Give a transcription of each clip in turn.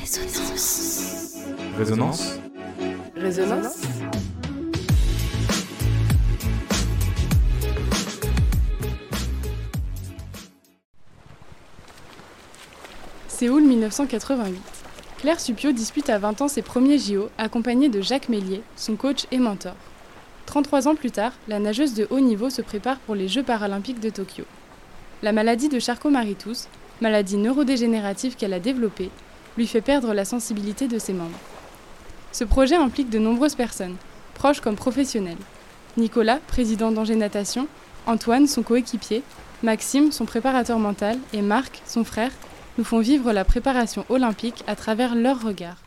Résonance. Résonance Résonance Séoul 1988. Claire Supio dispute à 20 ans ses premiers JO, accompagnée de Jacques Mélier, son coach et mentor. 33 ans plus tard, la nageuse de haut niveau se prépare pour les Jeux paralympiques de Tokyo. La maladie de Charcot-Marie-Tooth, maladie neurodégénérative qu'elle a développée, lui fait perdre la sensibilité de ses membres. Ce projet implique de nombreuses personnes, proches comme professionnelles. Nicolas, président d'Angers Natation, Antoine, son coéquipier, Maxime, son préparateur mental, et Marc, son frère, nous font vivre la préparation olympique à travers leurs regards.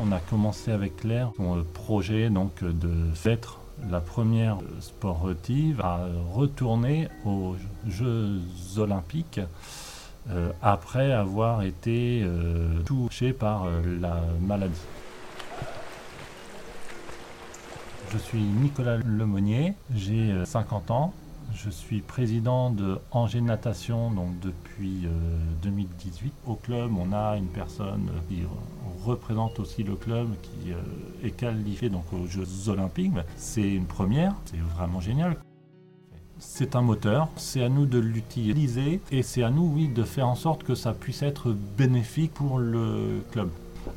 On a commencé avec Claire son projet de être la première sportive à retourner aux Jeux olympiques euh, après avoir été euh, touchée par euh, la maladie. Je suis Nicolas Lemonnier, j'ai 50 ans, je suis président de Angers Natation donc depuis 2018. Au club, on a une personne qui représente aussi le club, qui est qualifié donc aux Jeux Olympiques. C'est une première, c'est vraiment génial. C'est un moteur, c'est à nous de l'utiliser et c'est à nous, oui, de faire en sorte que ça puisse être bénéfique pour le club.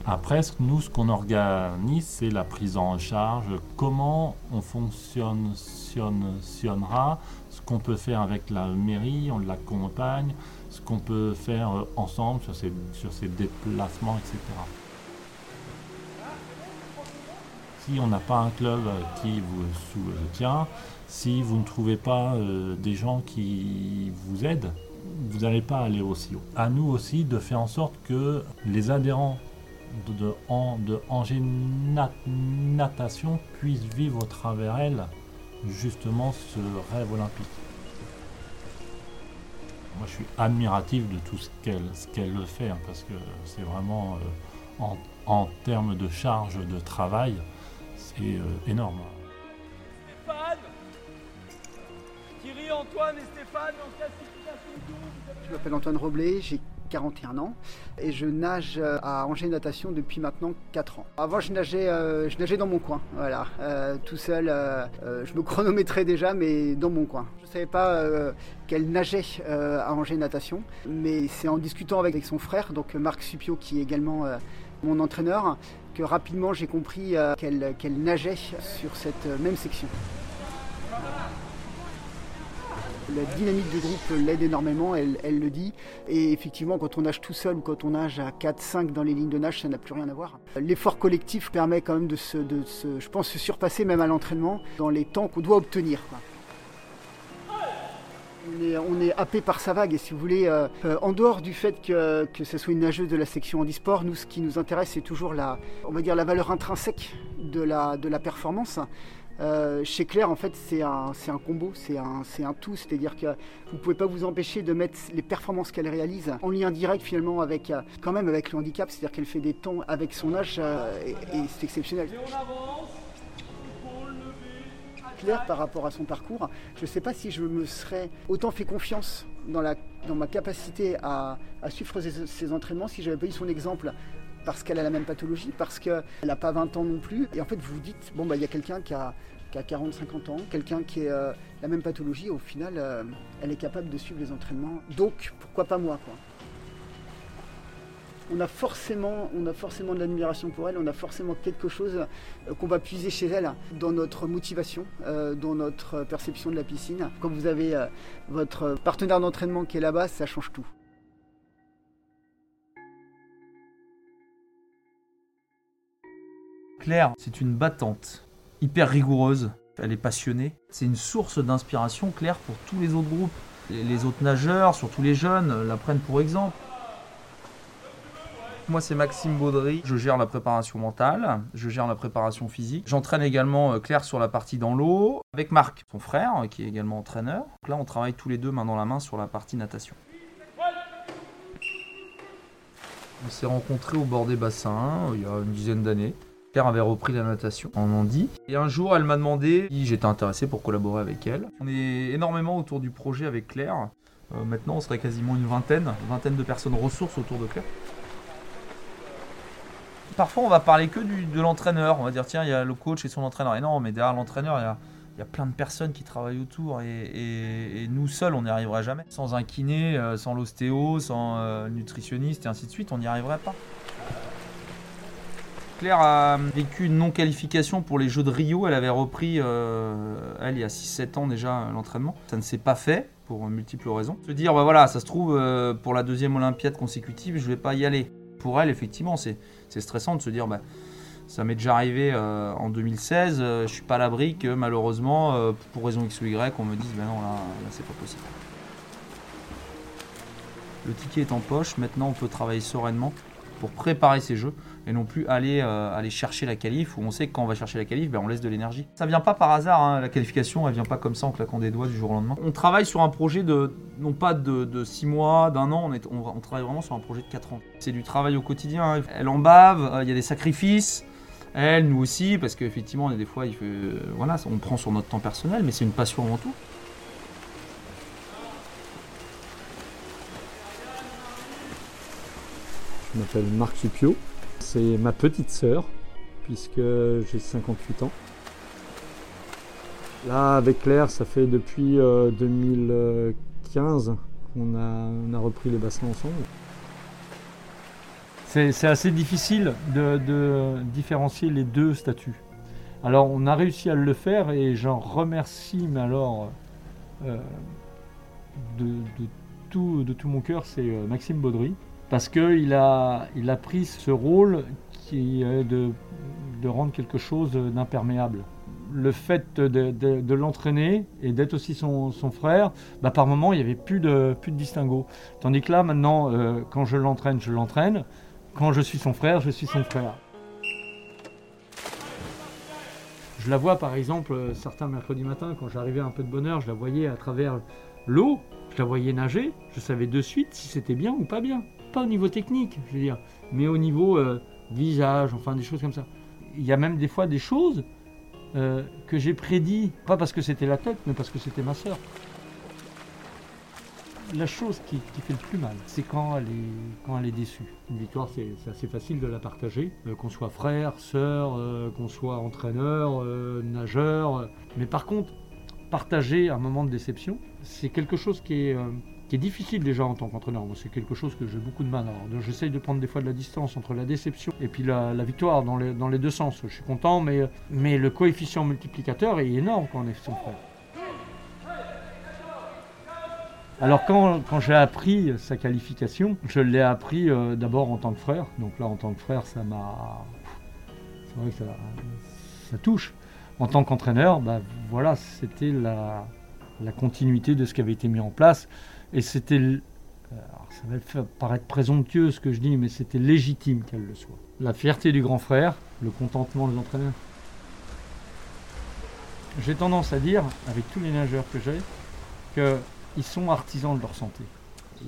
Après, nous, ce qu'on organise, c'est la prise en charge, comment on fonctionnera, ce qu'on peut faire avec la mairie, on l'accompagne, ce qu'on peut faire ensemble sur ces, déplacements, etc. Si on n'a pas un club qui vous soutient, si vous ne trouvez pas euh, des gens qui vous aident, vous n'allez pas aller aussi haut. À nous aussi de faire en sorte que les adhérents de, de, de Angers Natation puissent vivre au travers elle justement ce rêve olympique. Moi je suis admiratif de tout ce qu'elle qu'elle fait hein, parce que c'est vraiment euh, en, en, termes de charge de travail, c'est euh, énorme. Stéphane Thierry, Antoine et Stéphane, Je m'appelle Antoine Roblé, j'ai 41 ans et je nage à Angers Natation depuis maintenant 4 ans. Avant je nageais, euh, je nageais dans mon coin, voilà, euh, tout seul. Euh, je me chronométrais déjà, mais dans mon coin. Je ne savais pas qu'elle nageait à Angers Natation, mais c'est en discutant avec son frère, donc Marc Supio, qui est également mon entraîneur, que rapidement j'ai compris qu'elle qu nageait sur cette même section. La dynamique du groupe l'aide énormément, elle, le dit. Et effectivement, quand on nage tout seul ou quand on nage à 4-5 dans les lignes de nage, ça n'a plus rien à voir. L'effort collectif permet quand même de se, je pense, se surpasser même à l'entraînement dans les temps qu'on doit obtenir. On est, happé par sa vague et si vous voulez, euh, euh, en dehors du fait que, que ce soit une nageuse de la section handisport, nous ce qui nous intéresse c'est toujours la, on va dire la valeur intrinsèque de la, de la performance. Euh, chez Claire, en fait, c'est un, un, combo, c'est un, un, tout. C'est-à-dire que vous ne pouvez pas vous empêcher de mettre les performances qu'elle réalise en lien direct finalement avec, quand même avec le handicap. C'est-à-dire qu'elle fait des temps avec son âge euh, et, et c'est exceptionnel. Claire, par rapport à son parcours, je ne sais pas si je me serais autant fait confiance dans, la, dans ma capacité à, à suivre ses, ses entraînements si j'avais pas eu son exemple parce qu'elle a la même pathologie, parce qu'elle n'a pas 20 ans non plus. Et en fait, vous vous dites, bon, bah, il y a quelqu'un qui a, qui a 40-50 ans, quelqu'un qui a euh, la même pathologie, au final, euh, elle est capable de suivre les entraînements. Donc, pourquoi pas moi quoi? On a, forcément, de l'admiration pour elle, on a forcément quelque chose euh, qu'on va puiser chez elle dans notre motivation, dans notre perception de la piscine. Quand vous avez votre partenaire d'entraînement qui est là-bas, ça change tout. Claire, c'est une battante, hyper rigoureuse, elle est passionnée. C'est une source d'inspiration, Claire, pour tous les autres groupes. Les autres nageurs, surtout les jeunes, la prennent pour exemple. Moi, c'est Maxime Baudry. Je gère la préparation mentale, je gère la préparation physique. J'entraîne également Claire sur la partie dans l'eau, avec Marc, son frère, qui est également entraîneur. Là, on travaille tous les deux main dans la main sur la partie natation. On s'est rencontrés au bord des bassins il y a une dizaine d'années. Claire avait repris la natation en Andy. Et un jour, elle m'a demandé si j'étais intéressé pour collaborer avec elle. On est énormément autour du projet avec Claire. Euh, maintenant, on serait quasiment une vingtaine, vingtaine de personnes ressources autour de Claire. Parfois, on va parler que de l'entraîneur. On va dire, tiens, il y a le coach et son entraîneur. Et non, mais derrière l'entraîneur, il y a, plein de personnes qui travaillent autour. Et, nous seuls, on n'y arriverait jamais. Sans un kiné, euh, sans l'ostéo, sans euh, nutritionniste et ainsi de suite, on n'y arriverait pas. Claire a vécu une non-qualification pour les Jeux de Rio. Elle avait repris, euh, elle, il y a 6-7 ans déjà, l'entraînement. Ça ne s'est pas fait pour multiples raisons. Se dire, bah voilà, ça se trouve, euh, pour la deuxième Olympiade consécutive, je vais pas y aller. Pour elle, effectivement, c'est stressant de se dire, bah, ça m'est déjà arrivé euh, en 2016, euh, je suis pas à l'abri que malheureusement, euh, pour raison X ou Y, on me dise, ben non, là, là c'est pas possible. Le ticket est en poche, maintenant on peut travailler sereinement pour préparer ces jeux et non plus aller, euh, aller chercher la qualif où on sait que quand on va chercher la qualif, ben, on laisse de l'énergie. Ça vient pas par hasard, hein, la qualification, elle vient pas comme ça en claquant des doigts du jour au lendemain. On travaille sur un projet de, non pas de 6 mois, d'un an, on, travaille vraiment sur un projet de 4 ans. C'est du travail au quotidien, hein. elle en bave, euh, il y a des sacrifices, elle, nous aussi, parce qu'effectivement, des fois, euh, voilà, on prend sur notre temps personnel, mais c'est une passion avant tout. Je m'appelle Marc Supio. C'est ma petite sœur, puisque j'ai 58 ans. Là, avec Claire, ça fait depuis euh, 2015 qu'on a, repris les bassins ensemble. C'est assez difficile de, différencier les deux statuts. Alors, on a réussi à le faire et j'en remercie, mais alors, euh, de, de tout, de tout mon cœur, c'est euh, Maxime Baudry parce qu'il a, il a pris ce rôle qui de, de rendre quelque chose d'imperméable. Le fait de, l'entraîner et d'être aussi son, son frère, bah, par moment, il n'y avait plus de, plus de distinguo. Tandis que là, maintenant, euh, quand je l'entraîne, je l'entraîne. Quand je suis son frère, je suis son frère. Je la vois, par exemple, certains mercredis matins, quand j'arrivais un peu de bonne heure, je la voyais à travers l'eau, je la voyais nager, je savais de suite si c'était bien ou pas bien. Pas au niveau technique, je veux dire, mais au niveau euh, visage, enfin des choses comme ça. Il y a même des fois des choses euh, que j'ai prédit, pas parce que c'était la tête, mais parce que c'était ma sœur. La chose qui, fait le plus mal, c'est quand elle est, quand elle est déçue. Une victoire, c'est assez facile de la partager, euh, qu'on soit frère, sœur, qu'on soit entraîneur, nageur. Mais par contre, partager un moment de déception, c'est quelque chose qui est, qui est difficile déjà en tant qu'entraîneur. C'est quelque chose que j'ai beaucoup de mal. Alors, j'essaye de prendre des fois de la distance entre la déception et puis la, victoire dans les, deux sens. Je suis content, mais, le coefficient multiplicateur est énorme quand on est son frère. Alors quand, quand j'ai appris sa qualification, je l'ai appris euh, d'abord en tant que frère. Donc là, en tant que frère, ça m'a... C'est vrai que ça, ça touche. En tant qu'entraîneur, bah, voilà, c'était la, la continuité de ce qui avait été mis en place. Et c'était... ça va paraître présomptueux ce que je dis, mais c'était légitime qu'elle le soit. La fierté du grand frère, le contentement de l'entraîneur. J'ai tendance à dire, avec tous les nageurs que j'ai, qu'ils sont artisans de leur santé.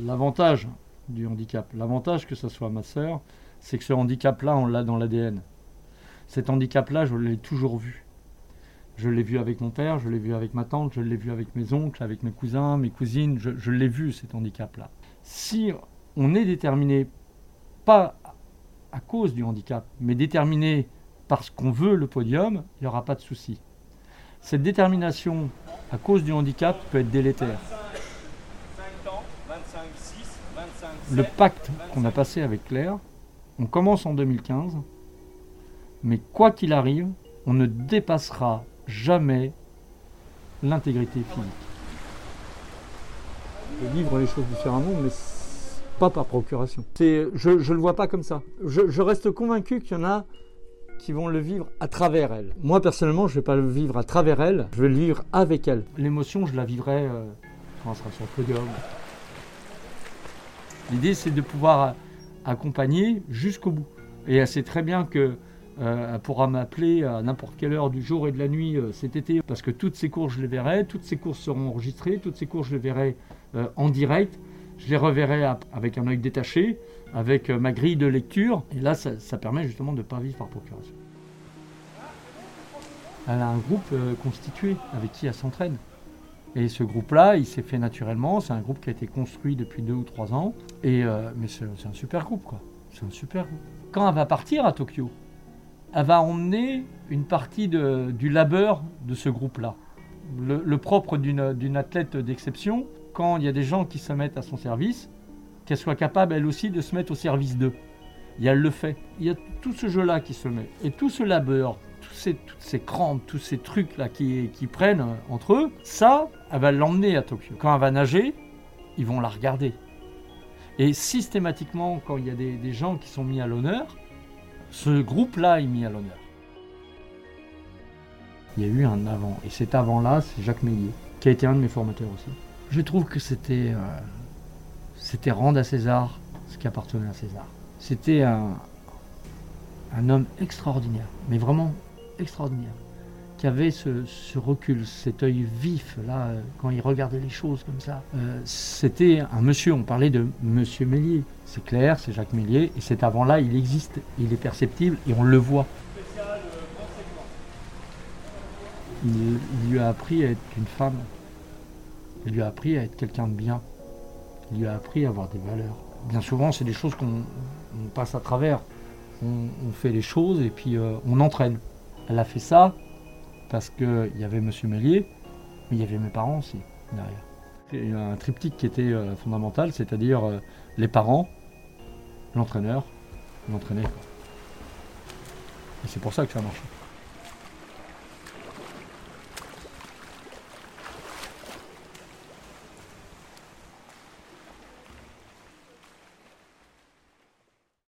L'avantage du handicap, l'avantage que ce soit ma sœur, c'est que ce handicap-là, on l'a dans l'ADN. Cet handicap-là, je l'ai toujours vu. Je l'ai vu avec mon père, je l'ai vu avec ma tante, je l'ai vu avec mes oncles, avec mes cousins, mes cousines, je, l'ai vu cet handicap-là. Si on est déterminé, pas à cause du handicap, mais déterminé parce qu'on veut le podium, il n'y aura pas de souci. Cette détermination à cause du handicap peut être délétère. 5 ans, 25, 6, 25, Le pacte qu'on a passé avec Claire, on commence en 2015, mais quoi qu'il arrive, on ne dépassera jamais l'intégrité physique. Je vivre les choses différemment, mais pas par procuration. C'est, je ne le vois pas comme ça. Je, je reste convaincu qu'il y en a qui vont le vivre à travers elle. Moi, personnellement, je ne vais pas le vivre à travers elle, je vais le vivre avec elle. L'émotion, je la vivrai euh, quand elle sera sur le podium. L'idée, c'est de pouvoir accompagner jusqu'au bout. Et elle sait très bien que euh, elle pourra m'appeler à n'importe quelle heure du jour et de la nuit euh, cet été, parce que toutes ces courses, je les verrai, toutes ces courses seront enregistrées, toutes ces courses, je les verrai euh, en direct, je les reverrai avec un œil détaché, avec euh, ma grille de lecture, et là, ça, permet justement de ne pas vivre par procuration. elle a un groupe euh, constitué avec qui elle s'entraîne. Et ce groupe-là, il s'est fait naturellement. C'est un groupe qui a été construit depuis deux ou trois ans. Et, euh, mais c'est un super groupe, quoi. C'est un super groupe. Quand elle va partir à Tokyo, elle va emmener une partie du labeur de ce groupe-là. Le, propre d'une athlète d'exception, quand il y a des gens qui se mettent à son service, qu'elle soit capable elle aussi de se mettre au service d'eux. Et elle le fait. Il y a tout ce jeu-là qui se met. Et tout ce labeur, tous ces, toutes ces crampes, tous ces trucs-là qui, prennent euh, entre eux, ça, elle va l'emmener à Tokyo. Quand elle va nager, ils vont la regarder. Et systématiquement, quand il y a des gens qui sont mis à l'honneur, ce groupe-là est mis à l'honneur. Il y a eu un avant. Et cet avant-là, c'est Jacques Meillier, qui a été un de mes formateurs aussi. Je trouve que c'était euh, c'était rendre à César ce qui appartenait à César. C'était un homme extraordinaire, mais vraiment extraordinaire, qui avait ce, recul, cet œil vif, là, euh, quand il regardait les choses comme ça. Euh, C'était un monsieur, on parlait de monsieur Mélier. C'est clair, c'est Jacques Mélier, et cet avant-là, il existe, il est perceptible, et on le voit. Il, lui a appris à être une femme. Il lui a appris à être quelqu'un de bien. Il lui a appris à avoir des valeurs. Bien souvent, c'est des choses qu'on on passe à travers. On, on fait les choses et puis euh, on entraîne. Elle a fait ça parce qu'il y avait Monsieur Mélier, mais il y avait mes parents aussi derrière. Il y a un triptyque qui était euh, fondamental, c'est-à-dire euh, les parents, l'entraîneur, l'entraîné. Et c'est pour ça que ça a marché.